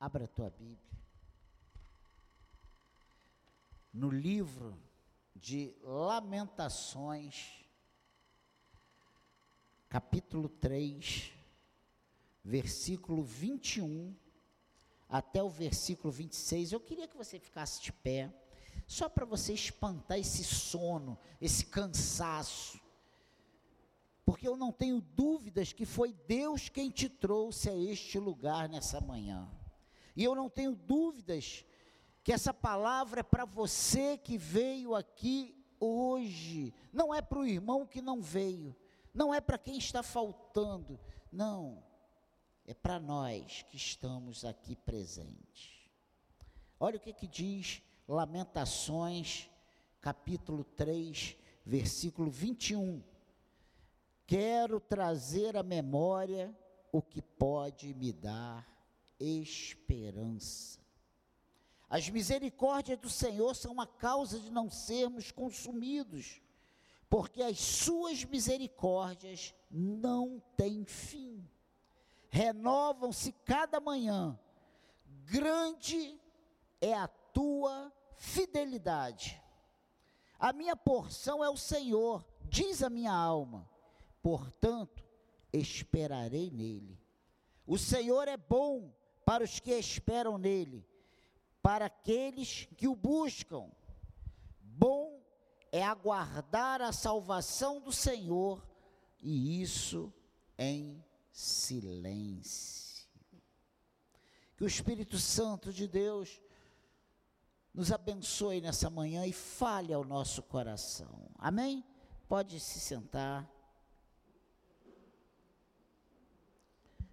Abra a tua Bíblia. No livro de Lamentações, capítulo 3, versículo 21 até o versículo 26. Eu queria que você ficasse de pé, só para você espantar esse sono, esse cansaço. Porque eu não tenho dúvidas que foi Deus quem te trouxe a este lugar nessa manhã. E eu não tenho dúvidas que essa palavra é para você que veio aqui hoje, não é para o irmão que não veio, não é para quem está faltando, não é para nós que estamos aqui presentes. Olha o que, que diz Lamentações, capítulo 3, versículo 21. Quero trazer à memória o que pode me dar esperança. As misericórdias do Senhor são a causa de não sermos consumidos, porque as suas misericórdias não têm fim renovam-se cada manhã. Grande é a tua fidelidade. A minha porção é o Senhor, diz a minha alma. Portanto, esperarei nele. O Senhor é bom para os que esperam nele, para aqueles que o buscam. Bom é aguardar a salvação do Senhor, e isso em silêncio. Que o Espírito Santo de Deus nos abençoe nessa manhã e fale ao nosso coração. Amém? Pode se sentar.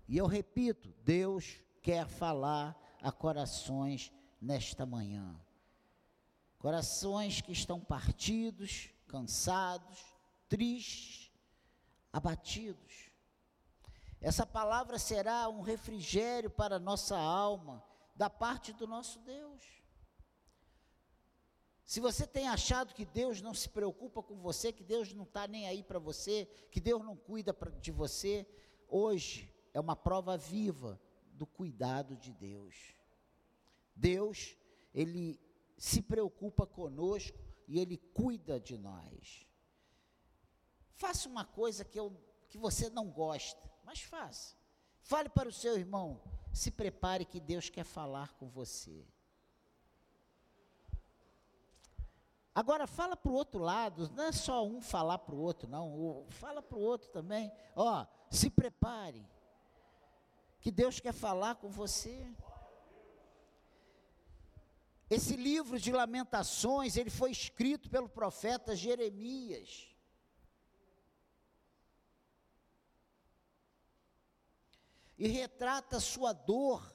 E eu repito, Deus quer falar a corações nesta manhã. Corações que estão partidos, cansados, tristes, abatidos. Essa palavra será um refrigério para nossa alma, da parte do nosso Deus. Se você tem achado que Deus não se preocupa com você, que Deus não está nem aí para você, que Deus não cuida de você, hoje é uma prova viva do cuidado de Deus. Deus, Ele se preocupa conosco e Ele cuida de nós. Faça uma coisa que, eu, que você não gosta mas faça. Fale para o seu irmão, se prepare que Deus quer falar com você. Agora fala para o outro lado, não é só um falar para o outro, não. Fala para o outro também. Ó, se prepare. Que Deus quer falar com você. Esse livro de lamentações, ele foi escrito pelo profeta Jeremias. e retrata sua dor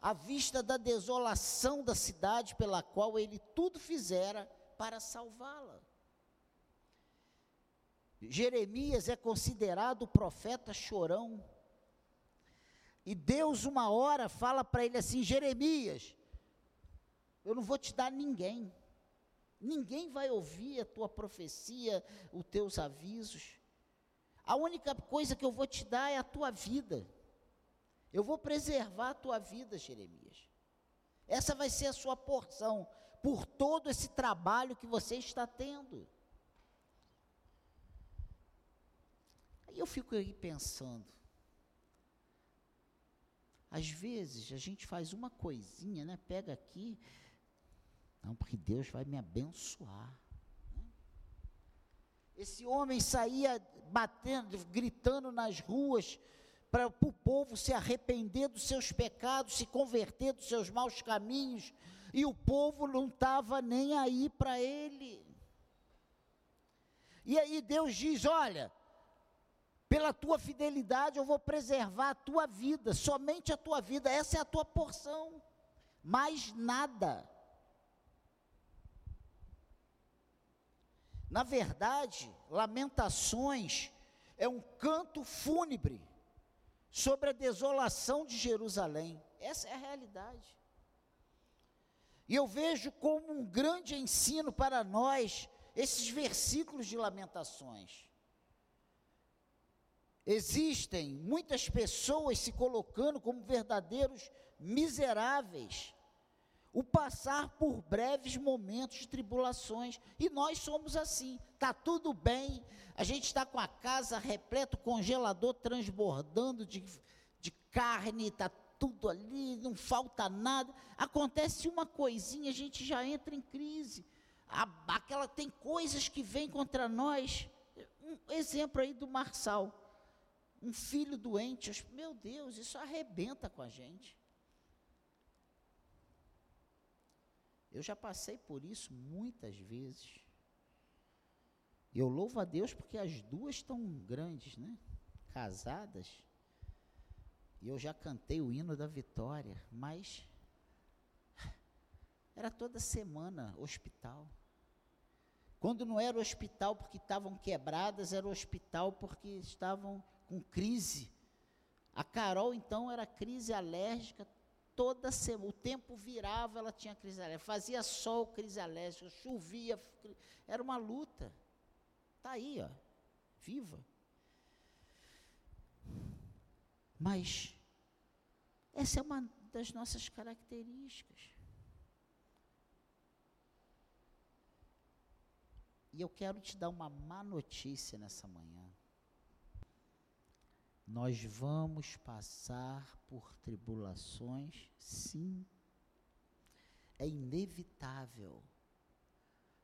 à vista da desolação da cidade pela qual ele tudo fizera para salvá-la. Jeremias é considerado o profeta chorão. E Deus, uma hora, fala para ele assim: Jeremias, eu não vou te dar ninguém, ninguém vai ouvir a tua profecia, os teus avisos. A única coisa que eu vou te dar é a tua vida. Eu vou preservar a tua vida, Jeremias. Essa vai ser a sua porção por todo esse trabalho que você está tendo. Aí eu fico aí pensando. Às vezes a gente faz uma coisinha, né? Pega aqui, não, porque Deus vai me abençoar. Né? Esse homem saía batendo, gritando nas ruas, para o povo se arrepender dos seus pecados, se converter dos seus maus caminhos, e o povo não estava nem aí para ele. E aí Deus diz: Olha, pela tua fidelidade eu vou preservar a tua vida, somente a tua vida, essa é a tua porção, mais nada. Na verdade, Lamentações é um canto fúnebre sobre a desolação de Jerusalém. Essa é a realidade. E eu vejo como um grande ensino para nós esses versículos de Lamentações. Existem muitas pessoas se colocando como verdadeiros miseráveis, o passar por breves momentos de tribulações, e nós somos assim. Tá tudo bem, a gente está com a casa repleta, o congelador transbordando de, de carne, está tudo ali, não falta nada. Acontece uma coisinha, a gente já entra em crise. A, aquela tem coisas que vêm contra nós. Um exemplo aí do Marçal. Um filho doente, meu Deus, isso arrebenta com a gente. Eu já passei por isso muitas vezes. E eu louvo a Deus porque as duas estão grandes, né? Casadas. E eu já cantei o hino da vitória, mas era toda semana hospital. Quando não era hospital porque estavam quebradas, era hospital porque estavam com crise. A Carol, então, era crise alérgica toda semana. O tempo virava, ela tinha crise alérgica. Fazia sol, crise alérgica. Chovia, era uma luta. Está aí, ó, viva. Mas essa é uma das nossas características. E eu quero te dar uma má notícia nessa manhã. Nós vamos passar por tribulações, sim. É inevitável.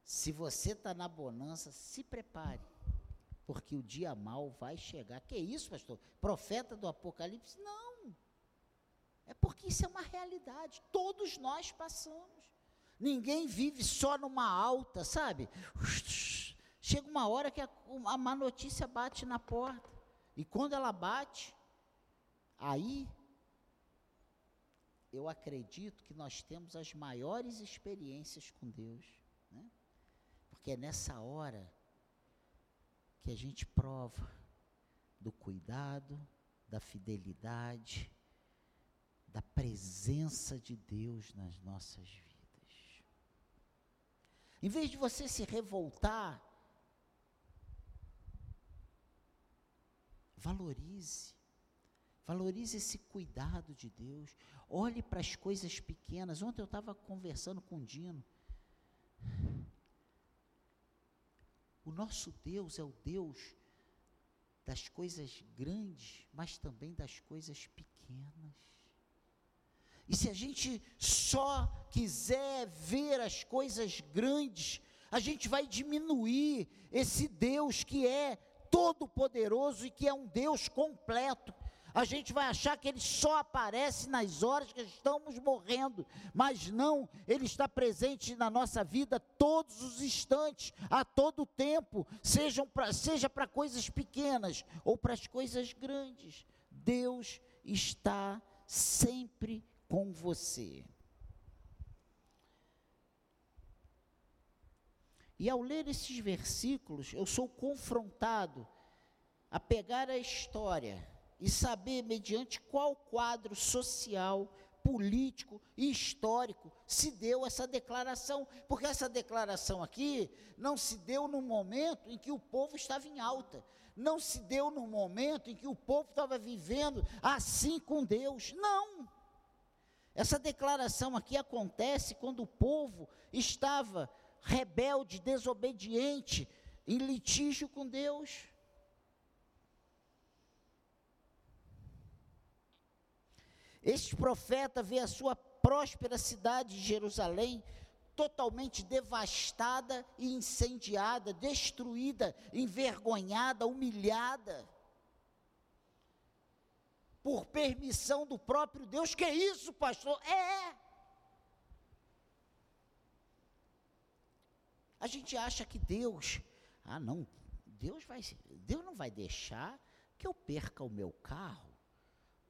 Se você está na bonança, se prepare porque o dia mal vai chegar. Que isso, pastor? Profeta do Apocalipse? Não. É porque isso é uma realidade. Todos nós passamos. Ninguém vive só numa alta, sabe? Chega uma hora que a, a má notícia bate na porta. E quando ela bate, aí eu acredito que nós temos as maiores experiências com Deus. Né? Porque é nessa hora que a gente prova do cuidado, da fidelidade, da presença de Deus nas nossas vidas. Em vez de você se revoltar, valorize. Valorize esse cuidado de Deus. Olhe para as coisas pequenas. Ontem eu estava conversando com o Dino. O nosso Deus é o Deus das coisas grandes, mas também das coisas pequenas. E se a gente só quiser ver as coisas grandes, a gente vai diminuir esse Deus que é todo-poderoso e que é um Deus completo a gente vai achar que ele só aparece nas horas que estamos morrendo, mas não, ele está presente na nossa vida todos os instantes, a todo tempo, sejam pra, seja para coisas pequenas ou para as coisas grandes. Deus está sempre com você. E ao ler esses versículos, eu sou confrontado a pegar a história e saber mediante qual quadro social, político e histórico se deu essa declaração, porque essa declaração aqui não se deu no momento em que o povo estava em alta, não se deu no momento em que o povo estava vivendo assim com Deus, não. Essa declaração aqui acontece quando o povo estava rebelde, desobediente, em litígio com Deus. Este profeta vê a sua próspera cidade de Jerusalém totalmente devastada e incendiada, destruída, envergonhada, humilhada. Por permissão do próprio Deus. Que é isso, pastor? É. A gente acha que Deus, ah não, Deus vai, Deus não vai deixar que eu perca o meu carro.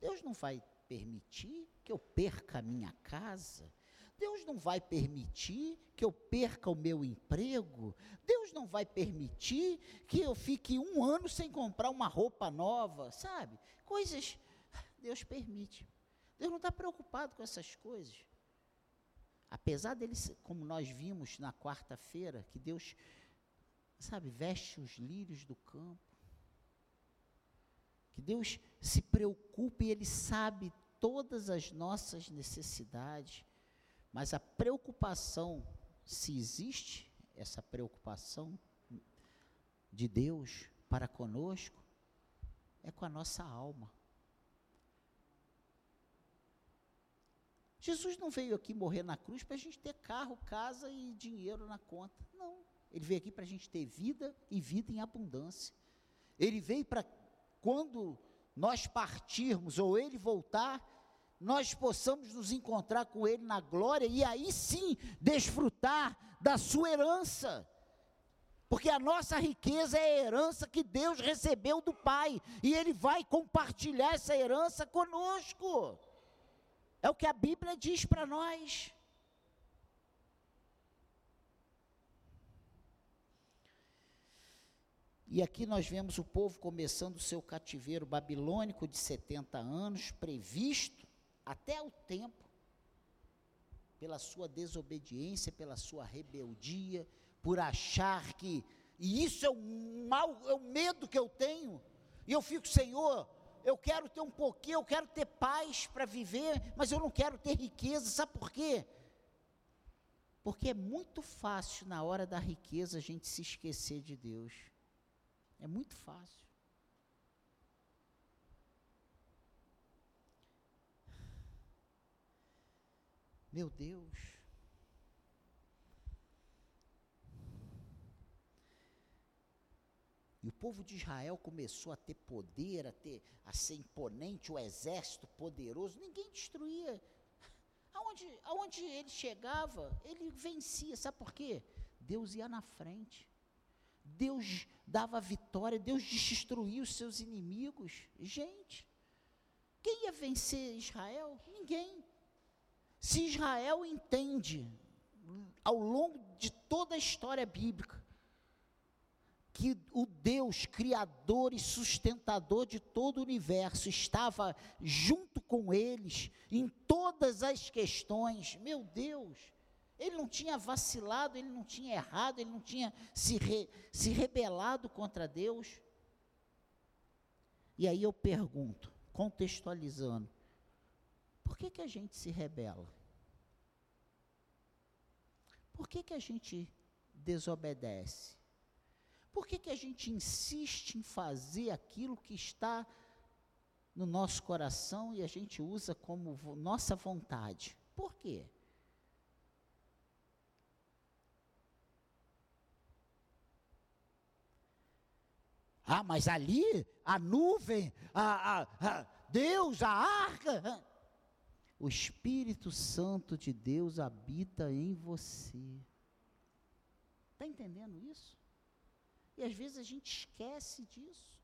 Deus não vai permitir que eu perca a minha casa. Deus não vai permitir que eu perca o meu emprego. Deus não vai permitir que eu fique um ano sem comprar uma roupa nova, sabe? Coisas. Deus permite. Deus não está preocupado com essas coisas. Apesar dele, como nós vimos na quarta-feira, que Deus, sabe, veste os lírios do campo que Deus se preocupa e Ele sabe todas as nossas necessidades, mas a preocupação, se existe essa preocupação de Deus para conosco, é com a nossa alma. Jesus não veio aqui morrer na cruz para a gente ter carro, casa e dinheiro na conta. Não. Ele veio aqui para a gente ter vida e vida em abundância. Ele veio para quando nós partirmos ou ele voltar, nós possamos nos encontrar com ele na glória e aí sim desfrutar da sua herança. Porque a nossa riqueza é a herança que Deus recebeu do Pai, e Ele vai compartilhar essa herança conosco. É o que a Bíblia diz para nós. E aqui nós vemos o povo começando o seu cativeiro babilônico de 70 anos, previsto até o tempo, pela sua desobediência, pela sua rebeldia, por achar que. E isso é o mal, é o medo que eu tenho. E eu fico, Senhor, eu quero ter um pouquinho, eu quero ter paz para viver, mas eu não quero ter riqueza. Sabe por quê? Porque é muito fácil na hora da riqueza a gente se esquecer de Deus. É muito fácil. Meu Deus. E o povo de Israel começou a ter poder, a ter a ser imponente, o exército poderoso. Ninguém destruía. Aonde, aonde ele chegava, ele vencia. Sabe por quê? Deus ia na frente. Deus dava vitória, Deus destruía os seus inimigos. Gente, quem ia vencer Israel? Ninguém. Se Israel entende, ao longo de toda a história bíblica, que o Deus criador e sustentador de todo o universo estava junto com eles em todas as questões, meu Deus, ele não tinha vacilado, ele não tinha errado, ele não tinha se, re, se rebelado contra Deus. E aí eu pergunto, contextualizando, por que, que a gente se rebela? Por que, que a gente desobedece? Por que, que a gente insiste em fazer aquilo que está no nosso coração e a gente usa como nossa vontade? Por quê? Ah, mas ali, a nuvem, a, a, a Deus, a arca. O Espírito Santo de Deus habita em você. Está entendendo isso? E às vezes a gente esquece disso.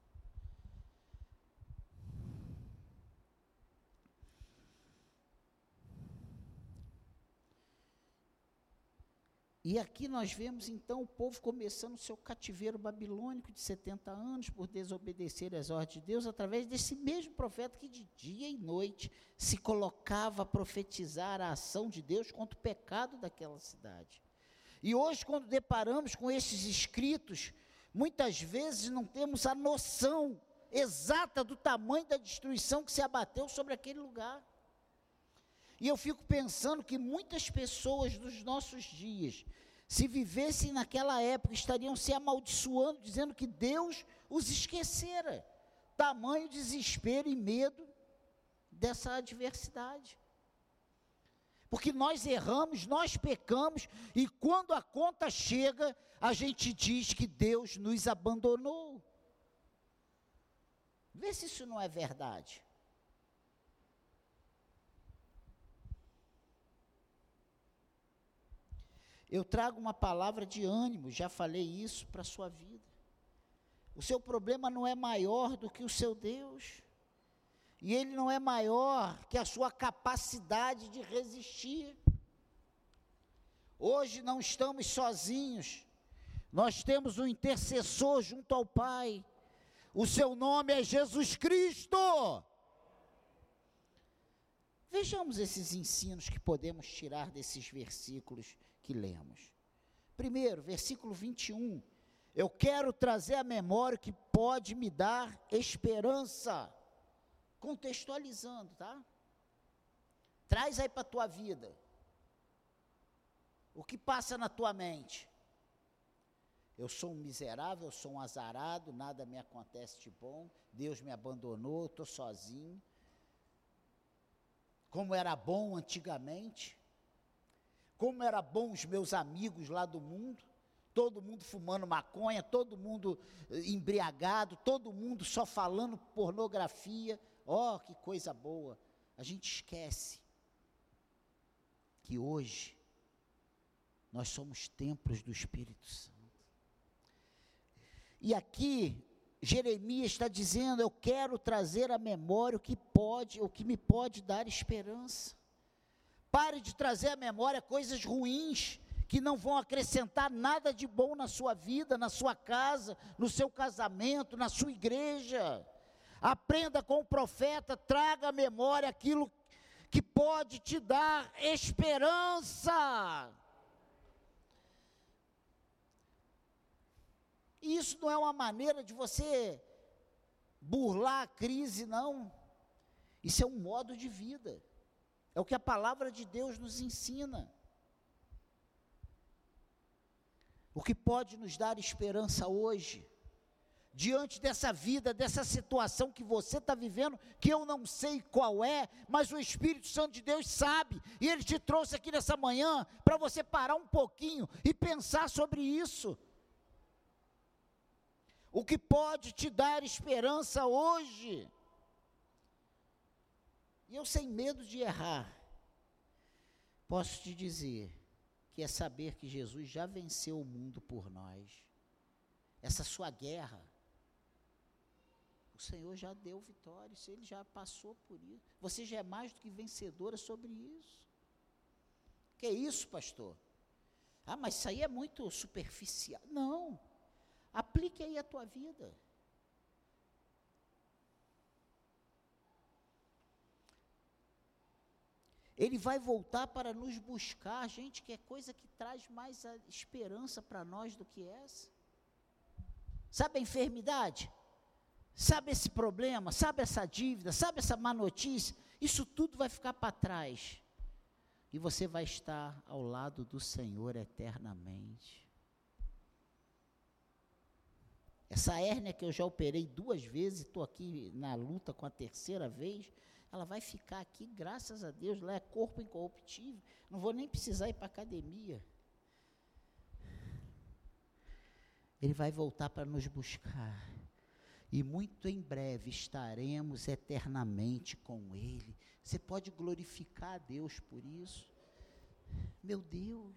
E aqui nós vemos então o povo começando o seu cativeiro babilônico de 70 anos por desobedecer às ordens de Deus, através desse mesmo profeta que de dia e noite se colocava a profetizar a ação de Deus contra o pecado daquela cidade. E hoje, quando deparamos com esses escritos, muitas vezes não temos a noção exata do tamanho da destruição que se abateu sobre aquele lugar. E eu fico pensando que muitas pessoas dos nossos dias, se vivessem naquela época, estariam se amaldiçoando, dizendo que Deus os esquecera. Tamanho desespero e medo dessa adversidade. Porque nós erramos, nós pecamos, e quando a conta chega, a gente diz que Deus nos abandonou. Vê se isso não é verdade. Eu trago uma palavra de ânimo, já falei isso para a sua vida. O seu problema não é maior do que o seu Deus. E ele não é maior que a sua capacidade de resistir. Hoje não estamos sozinhos. Nós temos um intercessor junto ao Pai. O seu nome é Jesus Cristo. Vejamos esses ensinos que podemos tirar desses versículos que lemos. Primeiro, versículo 21. Eu quero trazer a memória que pode me dar esperança. Contextualizando, tá? Traz aí para a tua vida. O que passa na tua mente? Eu sou um miserável, eu sou um azarado, nada me acontece de bom, Deus me abandonou, estou sozinho. Como era bom antigamente, como era bom os meus amigos lá do mundo, todo mundo fumando maconha, todo mundo eh, embriagado, todo mundo só falando pornografia. Oh, que coisa boa! A gente esquece que hoje nós somos templos do Espírito Santo. E aqui Jeremias está dizendo: eu quero trazer à memória o que pode, o que me pode dar esperança. Pare de trazer à memória coisas ruins que não vão acrescentar nada de bom na sua vida, na sua casa, no seu casamento, na sua igreja. Aprenda com o profeta, traga à memória aquilo que pode te dar esperança. E isso não é uma maneira de você burlar a crise, não. Isso é um modo de vida. É o que a palavra de Deus nos ensina. O que pode nos dar esperança hoje, diante dessa vida, dessa situação que você está vivendo, que eu não sei qual é, mas o Espírito Santo de Deus sabe, e Ele te trouxe aqui nessa manhã para você parar um pouquinho e pensar sobre isso o que pode te dar esperança hoje. E eu, sem medo de errar, posso te dizer que é saber que Jesus já venceu o mundo por nós. Essa sua guerra, Senhor já deu vitória, ele já passou por isso. Você já é mais do que vencedora sobre isso. Que isso, pastor? Ah, mas isso aí é muito superficial. Não. Aplique aí a tua vida. Ele vai voltar para nos buscar, gente, que é coisa que traz mais esperança para nós do que essa. Sabe a enfermidade? Sabe esse problema? Sabe essa dívida? Sabe essa má notícia? Isso tudo vai ficar para trás. E você vai estar ao lado do Senhor eternamente. Essa hérnia que eu já operei duas vezes, estou aqui na luta com a terceira vez, ela vai ficar aqui, graças a Deus, lá é corpo incorruptível. Não vou nem precisar ir para academia. Ele vai voltar para nos buscar. E muito em breve estaremos eternamente com Ele. Você pode glorificar a Deus por isso? Meu Deus,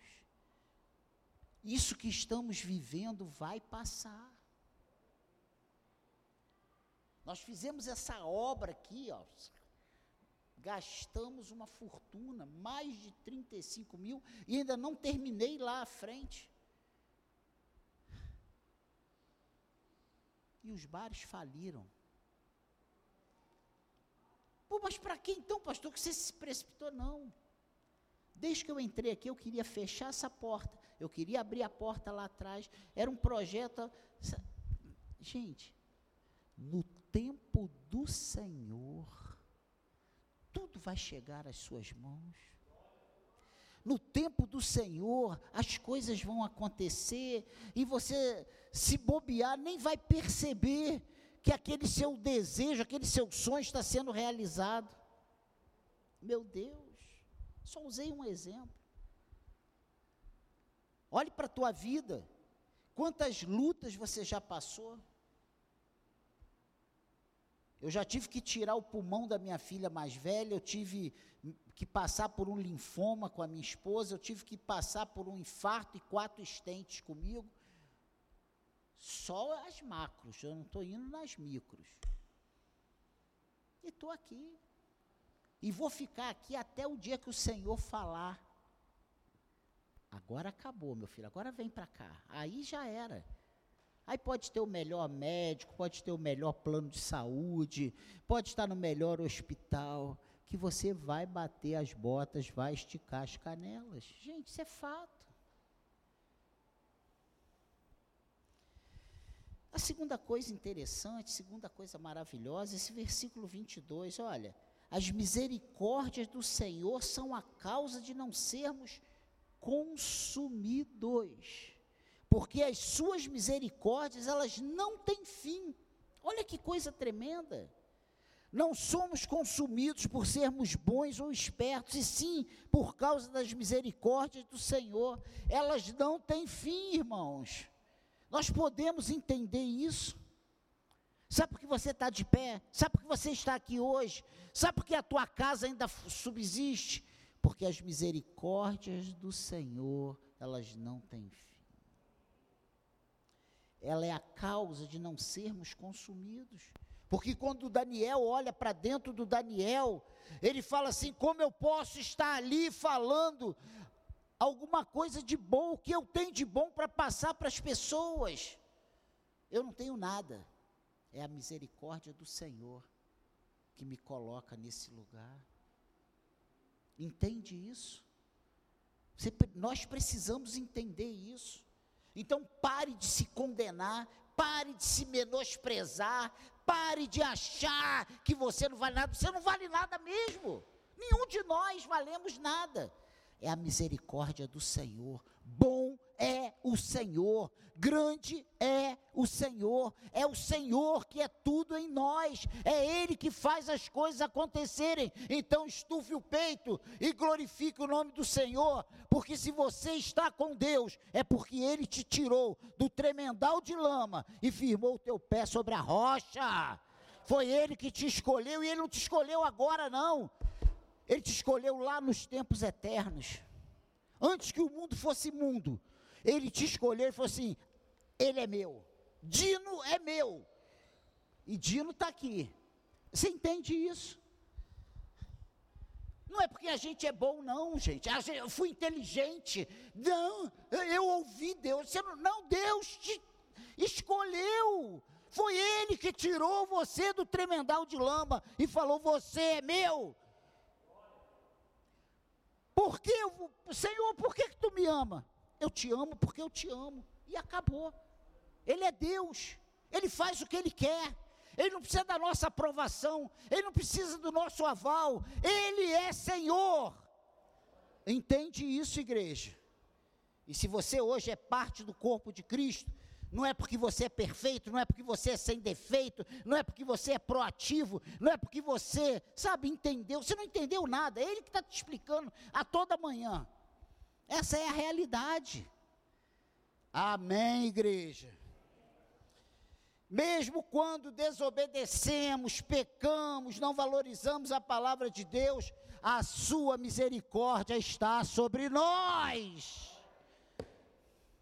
isso que estamos vivendo vai passar. Nós fizemos essa obra aqui, ó, gastamos uma fortuna, mais de 35 mil, e ainda não terminei lá à frente. E os bares faliram. Pô, mas para que então, pastor, que você se precipitou? Não. Desde que eu entrei aqui, eu queria fechar essa porta, eu queria abrir a porta lá atrás. Era um projeto. Gente, no tempo do Senhor, tudo vai chegar às suas mãos. No tempo do Senhor, as coisas vão acontecer e você, se bobear, nem vai perceber que aquele seu desejo, aquele seu sonho está sendo realizado. Meu Deus, só usei um exemplo. Olhe para a tua vida, quantas lutas você já passou. Eu já tive que tirar o pulmão da minha filha mais velha, eu tive que passar por um linfoma com a minha esposa, eu tive que passar por um infarto e quatro estentes comigo. Só as macros, eu não estou indo nas micros. E estou aqui. E vou ficar aqui até o dia que o Senhor falar. Agora acabou, meu filho, agora vem para cá. Aí já era. Aí pode ter o melhor médico, pode ter o melhor plano de saúde, pode estar no melhor hospital, que você vai bater as botas, vai esticar as canelas. Gente, isso é fato. A segunda coisa interessante, segunda coisa maravilhosa, esse versículo 22, olha, as misericórdias do Senhor são a causa de não sermos consumidos. Porque as suas misericórdias, elas não têm fim. Olha que coisa tremenda. Não somos consumidos por sermos bons ou espertos, e sim por causa das misericórdias do Senhor. Elas não têm fim, irmãos. Nós podemos entender isso. Sabe por que você está de pé? Sabe por que você está aqui hoje? Sabe por que a tua casa ainda subsiste? Porque as misericórdias do Senhor, elas não têm fim. Ela é a causa de não sermos consumidos. Porque quando Daniel olha para dentro do Daniel, ele fala assim: como eu posso estar ali falando alguma coisa de bom, o que eu tenho de bom para passar para as pessoas? Eu não tenho nada. É a misericórdia do Senhor que me coloca nesse lugar. Entende isso? Você, nós precisamos entender isso. Então pare de se condenar, pare de se menosprezar, pare de achar que você não vale nada. Você não vale nada mesmo. Nenhum de nós valemos nada. É a misericórdia do Senhor. Bom é o Senhor, grande é o Senhor, é o Senhor que é tudo em nós, é Ele que faz as coisas acontecerem. Então estufe o peito e glorifique o nome do Senhor, porque se você está com Deus, é porque Ele te tirou do tremendal de lama e firmou o teu pé sobre a rocha. Foi Ele que te escolheu e Ele não te escolheu agora, não. Ele te escolheu lá nos tempos eternos. Antes que o mundo fosse mundo, ele te escolheu e falou assim: ele é meu. Dino é meu. E Dino está aqui. Você entende isso? Não é porque a gente é bom, não, gente. Eu fui inteligente. Não, eu ouvi Deus. Não, não, Deus te escolheu. Foi Ele que tirou você do tremendal de lama e falou: Você é meu. Por que, Senhor, por que, que tu me ama? Eu te amo porque eu te amo. E acabou. Ele é Deus. Ele faz o que ele quer. Ele não precisa da nossa aprovação. Ele não precisa do nosso aval. Ele é Senhor. Entende isso, igreja? E se você hoje é parte do corpo de Cristo, não é porque você é perfeito, não é porque você é sem defeito, não é porque você é proativo, não é porque você, sabe, entendeu. Você não entendeu nada, é Ele que está te explicando a toda manhã. Essa é a realidade. Amém, igreja. Mesmo quando desobedecemos, pecamos, não valorizamos a palavra de Deus, a sua misericórdia está sobre nós.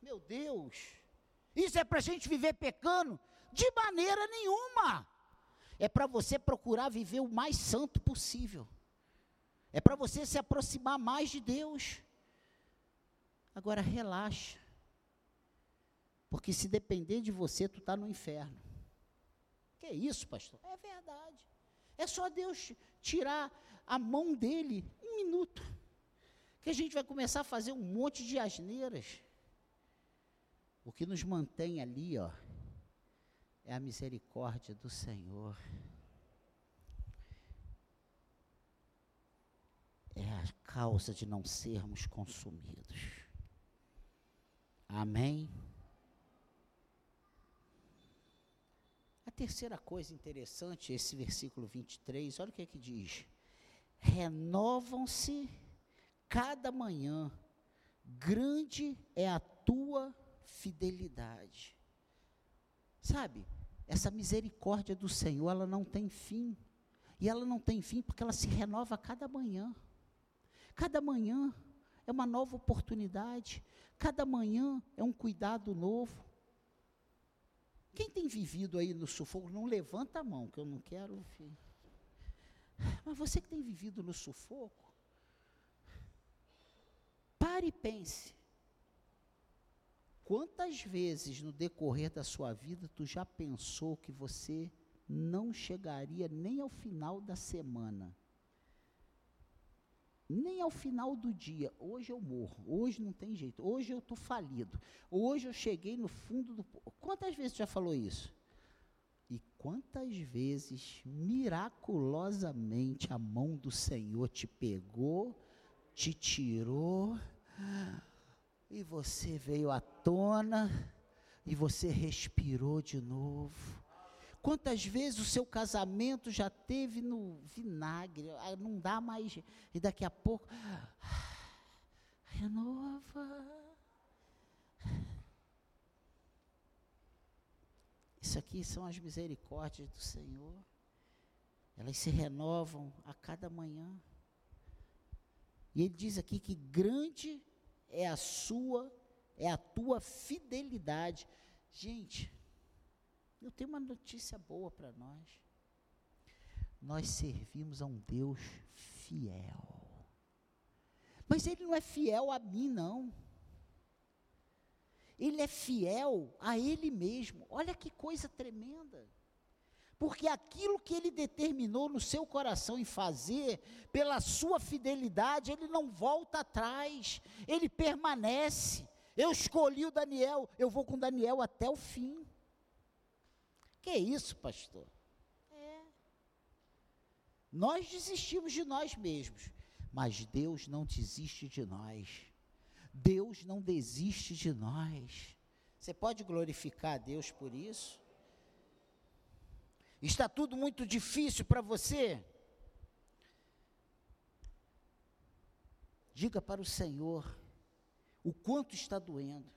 Meu Deus. Isso é para a gente viver pecando? De maneira nenhuma. É para você procurar viver o mais santo possível. É para você se aproximar mais de Deus. Agora relaxa. Porque se depender de você, tu está no inferno. Que é isso, pastor? É verdade. É só Deus tirar a mão dele um minuto. Que a gente vai começar a fazer um monte de asneiras. O que nos mantém ali, ó, é a misericórdia do Senhor. É a causa de não sermos consumidos. Amém? A terceira coisa interessante, esse versículo 23, olha o que é que diz: renovam-se cada manhã, grande é a tua fidelidade. Sabe, essa misericórdia do Senhor, ela não tem fim. E ela não tem fim porque ela se renova cada manhã. Cada manhã é uma nova oportunidade. Cada manhã é um cuidado novo. Quem tem vivido aí no sufoco, não levanta a mão, que eu não quero. Filho. Mas você que tem vivido no sufoco, pare e pense. Quantas vezes no decorrer da sua vida tu já pensou que você não chegaria nem ao final da semana? Nem ao final do dia. Hoje eu morro, hoje não tem jeito, hoje eu estou falido, hoje eu cheguei no fundo do. Quantas vezes tu já falou isso? E quantas vezes, miraculosamente, a mão do Senhor te pegou, te tirou, e você veio à tona, e você respirou de novo. Quantas vezes o seu casamento já teve no vinagre, ah, não dá mais, e daqui a pouco, renova. Isso aqui são as misericórdias do Senhor. Elas se renovam a cada manhã. E ele diz aqui que grande é a sua, é a tua fidelidade. Gente, eu tenho uma notícia boa para nós. Nós servimos a um Deus fiel. Mas ele não é fiel a mim, não. Ele é fiel a ele mesmo. Olha que coisa tremenda. Porque aquilo que ele determinou no seu coração em fazer, pela sua fidelidade, ele não volta atrás, ele permanece. Eu escolhi o Daniel, eu vou com Daniel até o fim. Que é isso, pastor? É. Nós desistimos de nós mesmos, mas Deus não desiste de nós. Deus não desiste de nós. Você pode glorificar a Deus por isso? Está tudo muito difícil para você? Diga para o Senhor o quanto está doendo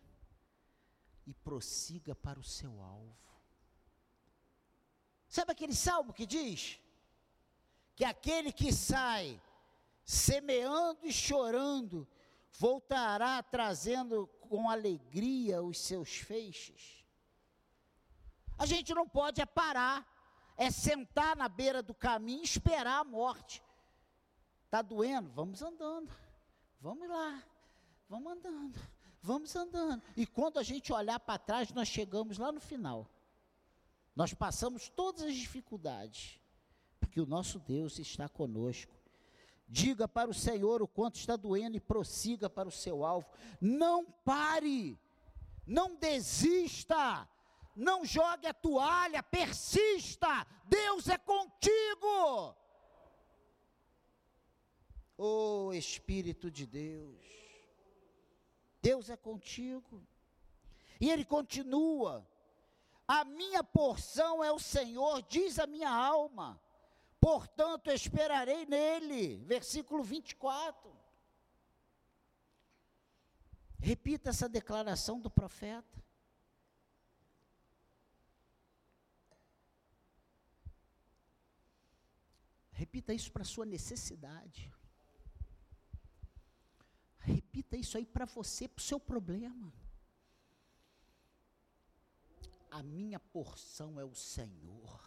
e prossiga para o seu alvo. Sabe aquele salmo que diz que aquele que sai semeando e chorando voltará trazendo com alegria os seus feixes. A gente não pode é parar, é sentar na beira do caminho e esperar a morte. Está doendo? Vamos andando. Vamos lá. Vamos andando. Vamos andando. E quando a gente olhar para trás, nós chegamos lá no final. Nós passamos todas as dificuldades, porque o nosso Deus está conosco. Diga para o Senhor o quanto está doendo e prossiga para o seu alvo. Não pare, não desista, não jogue a toalha, persista. Deus é contigo. Oh Espírito de Deus, Deus é contigo. E ele continua: A minha porção é o Senhor, diz a minha alma portanto esperarei nele. Versículo 24. Repita essa declaração do profeta. Repita isso para sua necessidade. Repita isso aí para você, para o seu problema. A minha porção é o Senhor.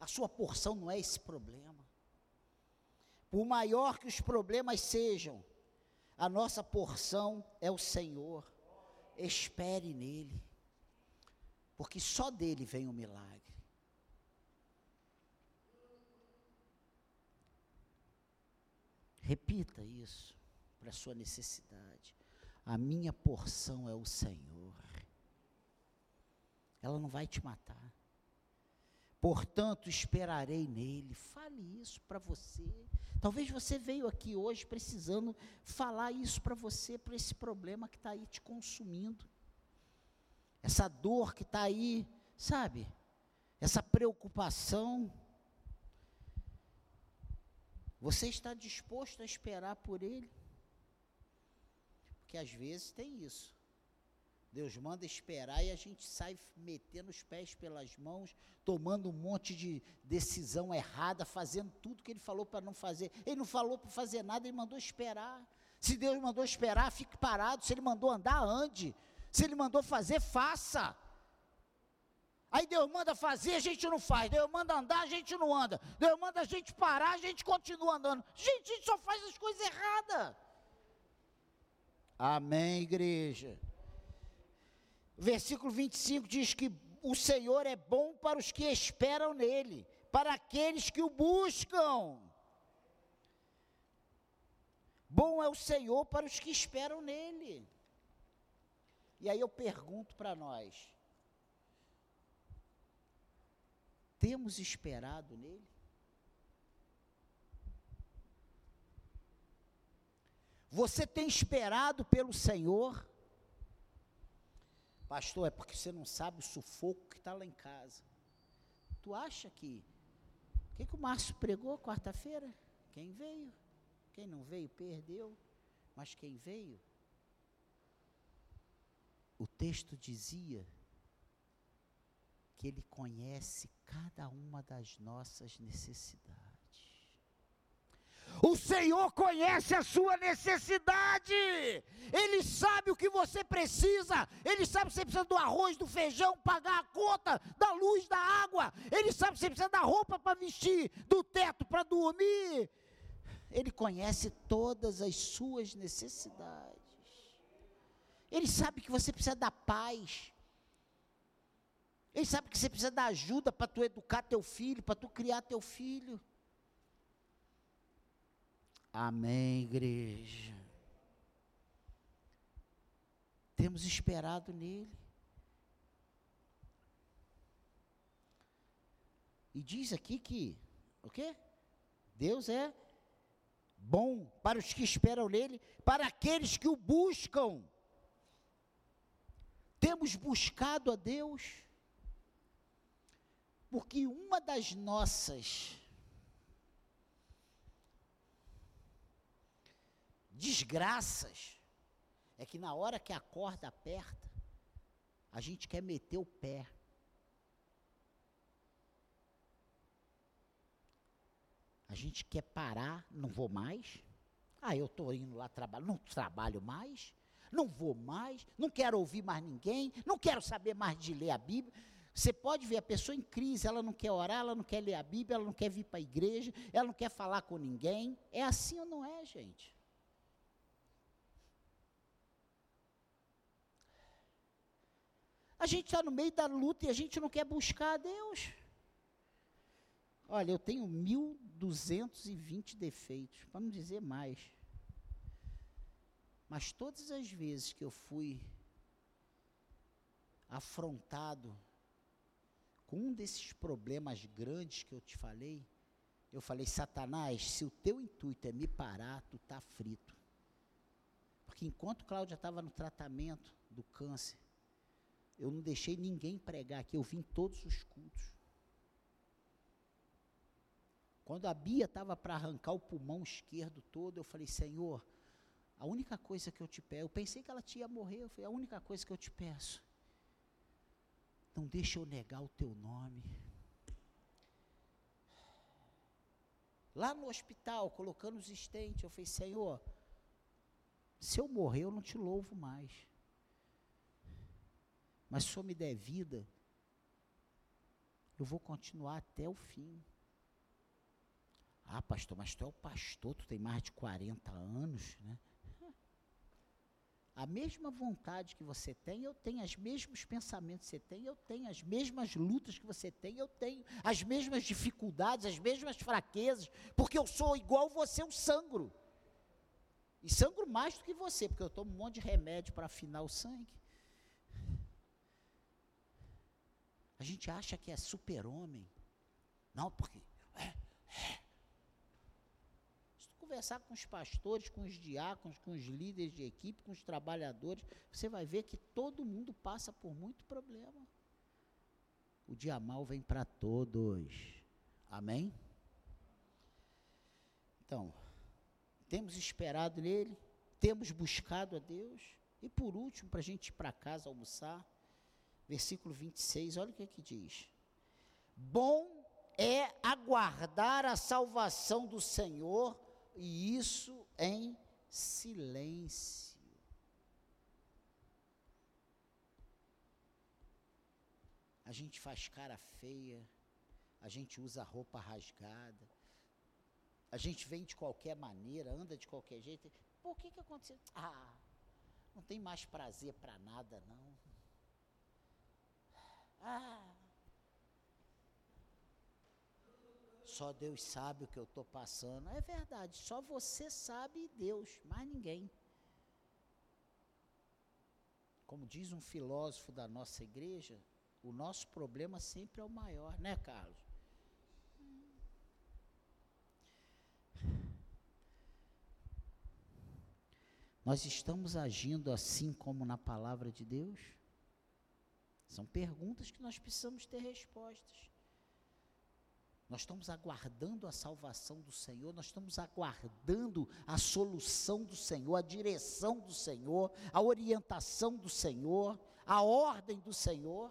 A sua porção não é esse problema. Por maior que os problemas sejam, a nossa porção é o Senhor. Espere nele, porque só dele vem o milagre. Repita isso para a sua necessidade. A minha porção é o Senhor. Ela não vai te matar portanto esperarei nele. Fale isso para você. Talvez você veio aqui hoje precisando falar isso para você, para esse problema que está aí te consumindo, essa dor que está aí, sabe? Essa preocupação. Você está disposto a esperar por ele? Às vezes tem isso. Deus manda esperar e a gente sai metendo os pés pelas mãos, tomando um monte de decisão errada, fazendo tudo que ele falou para não fazer. Ele não falou para fazer nada, ele mandou esperar. Se Deus mandou esperar, fique parado. Se ele mandou andar, ande. Se ele mandou fazer, faça. Aí Deus manda fazer, a gente não faz. Deus manda andar, a gente não anda. Deus manda a gente parar, a gente continua andando. Gente, a gente só faz as coisas erradas. Amém, igreja. Versículo 25 diz que o Senhor é bom para os que esperam nele, para aqueles que o buscam. Bom é o Senhor para os que esperam nele. E aí eu pergunto para nós: Temos esperado nele? Você tem esperado pelo Senhor? Pastor, é porque você não sabe o sufoco que está lá em casa. Tu acha que. O que, que o Márcio pregou quarta-feira? Quem veio? Quem não veio, perdeu. Mas quem veio? O texto dizia que ele conhece cada uma das nossas necessidades. O Senhor conhece a sua necessidade. Ele sabe o que você precisa. Ele sabe se você precisa do arroz, do feijão, pagar a conta, da luz, da água. Ele sabe se você precisa da roupa para vestir, do teto para dormir. Ele conhece todas as suas necessidades. Ele sabe que você precisa da paz. Ele sabe que você precisa da ajuda para tu educar teu filho, para tu criar teu filho. Amém, igreja. Temos esperado nele. E diz aqui que, o quê? Deus é bom para os que esperam nele, para aqueles que o buscam. Temos buscado a Deus, porque uma das nossas desgraças é que na hora que a corda aperta, a gente quer meter o pé. A gente quer parar, não vou mais. Ah, eu estou indo lá trabalhar, não trabalho mais, não vou mais, não quero ouvir mais ninguém, não quero saber mais de ler a Bíblia. Você pode ver a pessoa em crise, ela não quer orar, ela não quer ler a Bíblia, ela não quer vir para a igreja, ela não quer falar com ninguém. É assim ou não é, gente? A gente está no meio da luta e a gente não quer buscar a Deus. Olha, eu tenho 1.220 defeitos, para não dizer mais. Mas todas as vezes que eu fui afrontado com um desses problemas grandes que eu te falei, eu falei, Satanás, se o teu intuito é me parar, tu está frito. Porque enquanto Cláudia estava no tratamento do câncer, eu não deixei ninguém pregar aqui, eu vim todos os cultos. Quando a Bia estava para arrancar o pulmão esquerdo todo, eu falei, Senhor, a única coisa que eu te peço, eu pensei que ela tinha morrer, eu falei, a única coisa que eu te peço, não deixa eu negar o teu nome. Lá no hospital, colocando os estentes, eu falei, Senhor, se eu morrer, eu não te louvo mais. Mas se me der vida, eu vou continuar até o fim. Ah, pastor, mas tu é o pastor, tu tem mais de 40 anos, né? A mesma vontade que você tem, eu tenho, os mesmos pensamentos que você tem, eu tenho, as mesmas lutas que você tem, eu tenho, as mesmas dificuldades, as mesmas fraquezas, porque eu sou igual você, eu sangro. E sangro mais do que você, porque eu tomo um monte de remédio para afinar o sangue. A gente acha que é super-homem. Não, porque. É, é. Se tu conversar com os pastores, com os diáconos, com os líderes de equipe, com os trabalhadores, você vai ver que todo mundo passa por muito problema. O dia mal vem para todos. Amém? Então, temos esperado nele, temos buscado a Deus. E por último, para a gente ir para casa almoçar versículo 26, olha o que aqui diz. Bom é aguardar a salvação do Senhor, e isso em silêncio. A gente faz cara feia, a gente usa roupa rasgada, a gente vem de qualquer maneira, anda de qualquer jeito. Por que que aconteceu? Ah, não tem mais prazer para nada não. Ah. Só Deus sabe o que eu estou passando. É verdade, só você sabe e Deus, mais ninguém. Como diz um filósofo da nossa igreja, o nosso problema sempre é o maior, né, Carlos? Nós estamos agindo assim como na palavra de Deus? São perguntas que nós precisamos ter respostas. Nós estamos aguardando a salvação do Senhor, nós estamos aguardando a solução do Senhor, a direção do Senhor, a orientação do Senhor, a ordem do Senhor.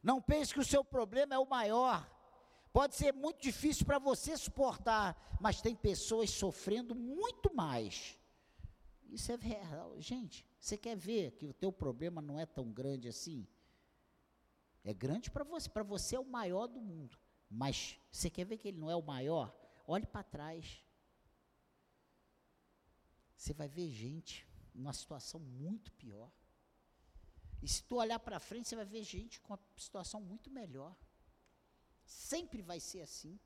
Não pense que o seu problema é o maior. Pode ser muito difícil para você suportar, mas tem pessoas sofrendo muito mais. Isso é real. Gente, você quer ver que o teu problema não é tão grande assim? É grande para você, para você é o maior do mundo. Mas você quer ver que ele não é o maior? Olhe para trás. Você vai ver gente numa situação muito pior. E se tu olhar para frente, você vai ver gente com uma situação muito melhor. Sempre vai ser assim.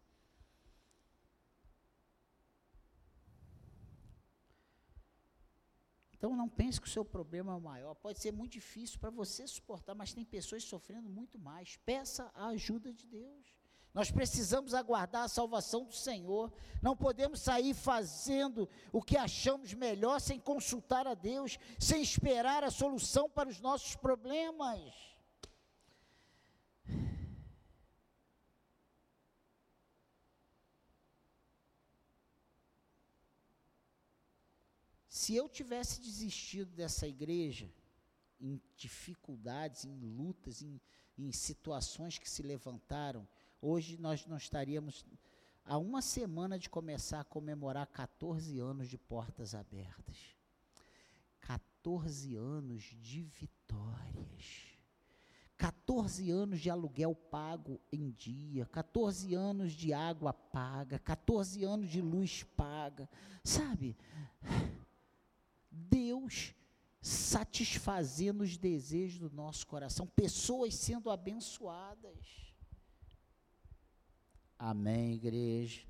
Então não pense que o seu problema é o maior. Pode ser muito difícil para você suportar, mas tem pessoas sofrendo muito mais. Peça a ajuda de Deus. Nós precisamos aguardar a salvação do Senhor. Não podemos sair fazendo o que achamos melhor sem consultar a Deus, sem esperar a solução para os nossos problemas. Se eu tivesse desistido dessa igreja, em dificuldades, em lutas, em, em situações que se levantaram, hoje nós não estaríamos há uma semana de começar a comemorar 14 anos de portas abertas. 14 anos de vitórias. 14 anos de aluguel pago em dia, 14 anos de água paga, 14 anos de luz paga. Sabe? Deus satisfazendo os desejos do nosso coração, pessoas sendo abençoadas. Amém, igreja.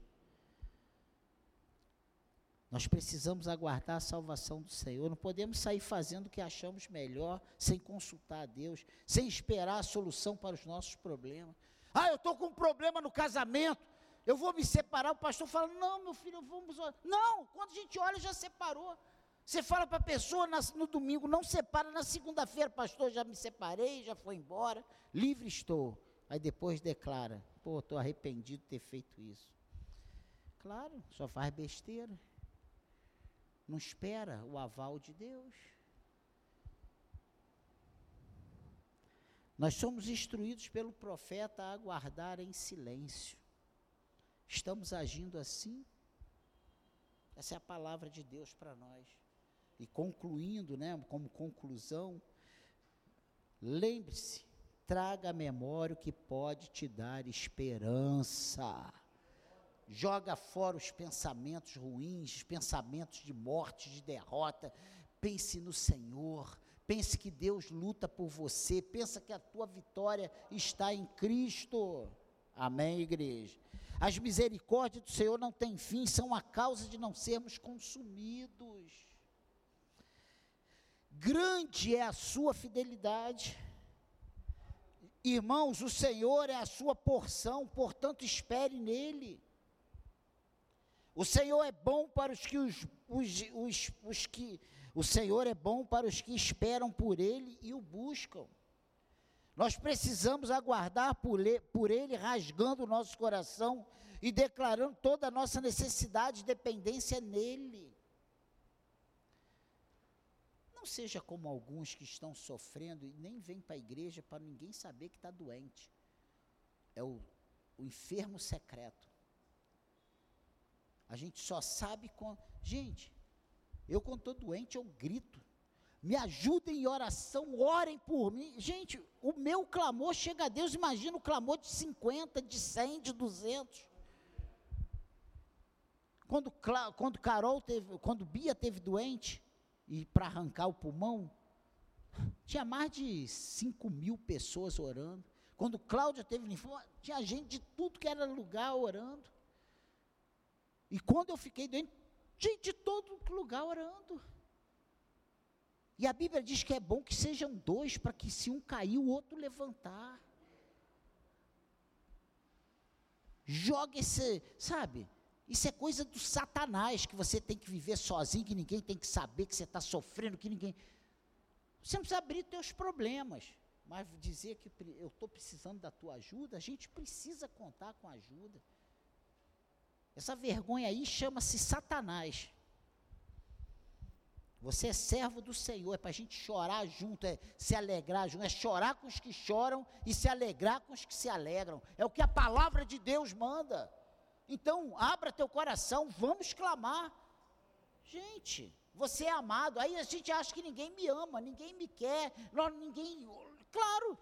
Nós precisamos aguardar a salvação do Senhor. Não podemos sair fazendo o que achamos melhor, sem consultar a Deus, sem esperar a solução para os nossos problemas. Ah, eu estou com um problema no casamento, eu vou me separar. O pastor fala: Não, meu filho, vamos. Não, quando a gente olha, já separou. Você fala para a pessoa no domingo, não separa, na segunda-feira, pastor, já me separei, já foi embora, livre estou. Aí depois declara, pô, estou arrependido de ter feito isso. Claro, só faz besteira. Não espera o aval de Deus. Nós somos instruídos pelo profeta a aguardar em silêncio. Estamos agindo assim? Essa é a palavra de Deus para nós. E concluindo, né, como conclusão, lembre-se, traga a memória o que pode te dar esperança. Joga fora os pensamentos ruins, os pensamentos de morte, de derrota. Pense no Senhor. Pense que Deus luta por você. Pensa que a tua vitória está em Cristo. Amém, igreja? As misericórdias do Senhor não têm fim, são a causa de não sermos consumidos grande é a sua fidelidade. Irmãos, o Senhor é a sua porção, portanto, espere nele. O Senhor é bom para os que os, os, os, os que o Senhor é bom para os que esperam por ele e o buscam. Nós precisamos aguardar por ele, por ele rasgando o nosso coração e declarando toda a nossa necessidade e dependência nele seja como alguns que estão sofrendo e nem vêm para a igreja para ninguém saber que está doente. É o, o enfermo secreto. A gente só sabe quando. Gente, eu quando estou doente, eu grito. Me ajudem em oração, orem por mim. Gente, o meu clamor chega a Deus. Imagina o clamor de 50, de 100, de 200. Quando, quando Carol teve, quando Bia teve doente, e para arrancar o pulmão, tinha mais de 5 mil pessoas orando. Quando Cláudia teve linfoma, tinha gente de tudo que era lugar orando. E quando eu fiquei doente, gente de todo lugar orando. E a Bíblia diz que é bom que sejam dois, para que se um cair, o outro levantar. Joga esse, sabe? Isso é coisa do Satanás, que você tem que viver sozinho, que ninguém tem que saber que você está sofrendo, que ninguém. Você não precisa abrir teus problemas, mas dizer que eu estou precisando da tua ajuda, a gente precisa contar com ajuda. Essa vergonha aí chama-se Satanás. Você é servo do Senhor, é para a gente chorar junto, é se alegrar junto, é chorar com os que choram e se alegrar com os que se alegram. É o que a palavra de Deus manda. Então, abra teu coração, vamos clamar. Gente, você é amado. Aí a gente acha que ninguém me ama, ninguém me quer, ninguém. Claro.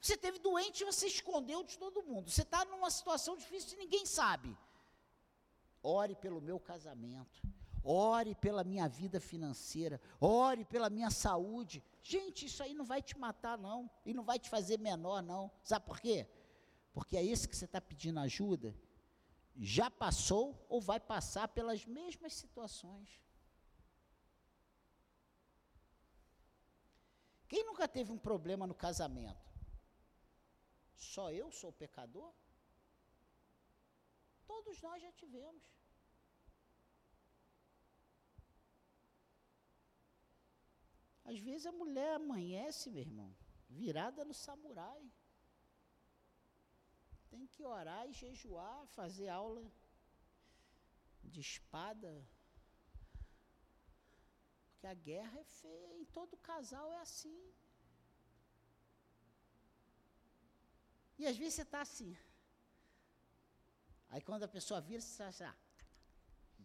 Você teve doente e você escondeu de todo mundo. Você está numa situação difícil e ninguém sabe. Ore pelo meu casamento. Ore pela minha vida financeira. Ore pela minha saúde. Gente, isso aí não vai te matar, não. E não vai te fazer menor, não. Sabe por quê? Porque é esse que você está pedindo ajuda já passou ou vai passar pelas mesmas situações. Quem nunca teve um problema no casamento? Só eu sou pecador? Todos nós já tivemos. Às vezes a mulher amanhece, meu irmão, virada no samurai tem que orar e jejuar, fazer aula de espada. Porque a guerra é feia, e todo casal é assim. E às vezes você está assim. Aí quando a pessoa vira, você está ah,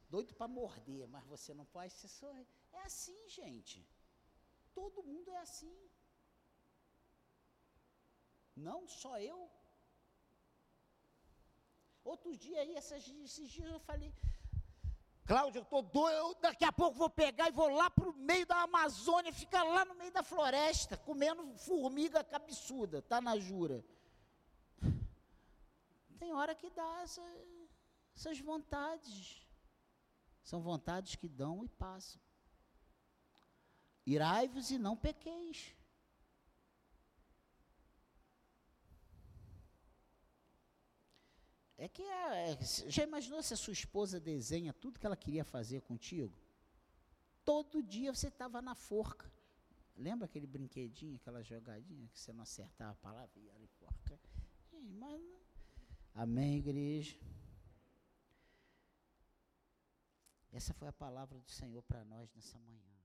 doido para morder, mas você não pode ser só. É assim, gente. Todo mundo é assim. Não só eu. Outro dia aí, esses, dias eu falei, Cláudio, eu estou doido, daqui a pouco vou pegar e vou lá para o meio da Amazônia, ficar lá no meio da floresta, comendo formiga cabeçuda, tá na jura. Tem hora que dá essa, essas vontades. São vontades que dão e passam. Irai-vos e não pequeis. É que é, já imaginou se a sua esposa desenha tudo que ela queria fazer contigo? Todo dia você estava na forca. Lembra aquele brinquedinho, aquela jogadinha que você não acertava a palavra e era forca? Mas, amém, igreja. Essa foi a palavra do Senhor para nós nessa manhã.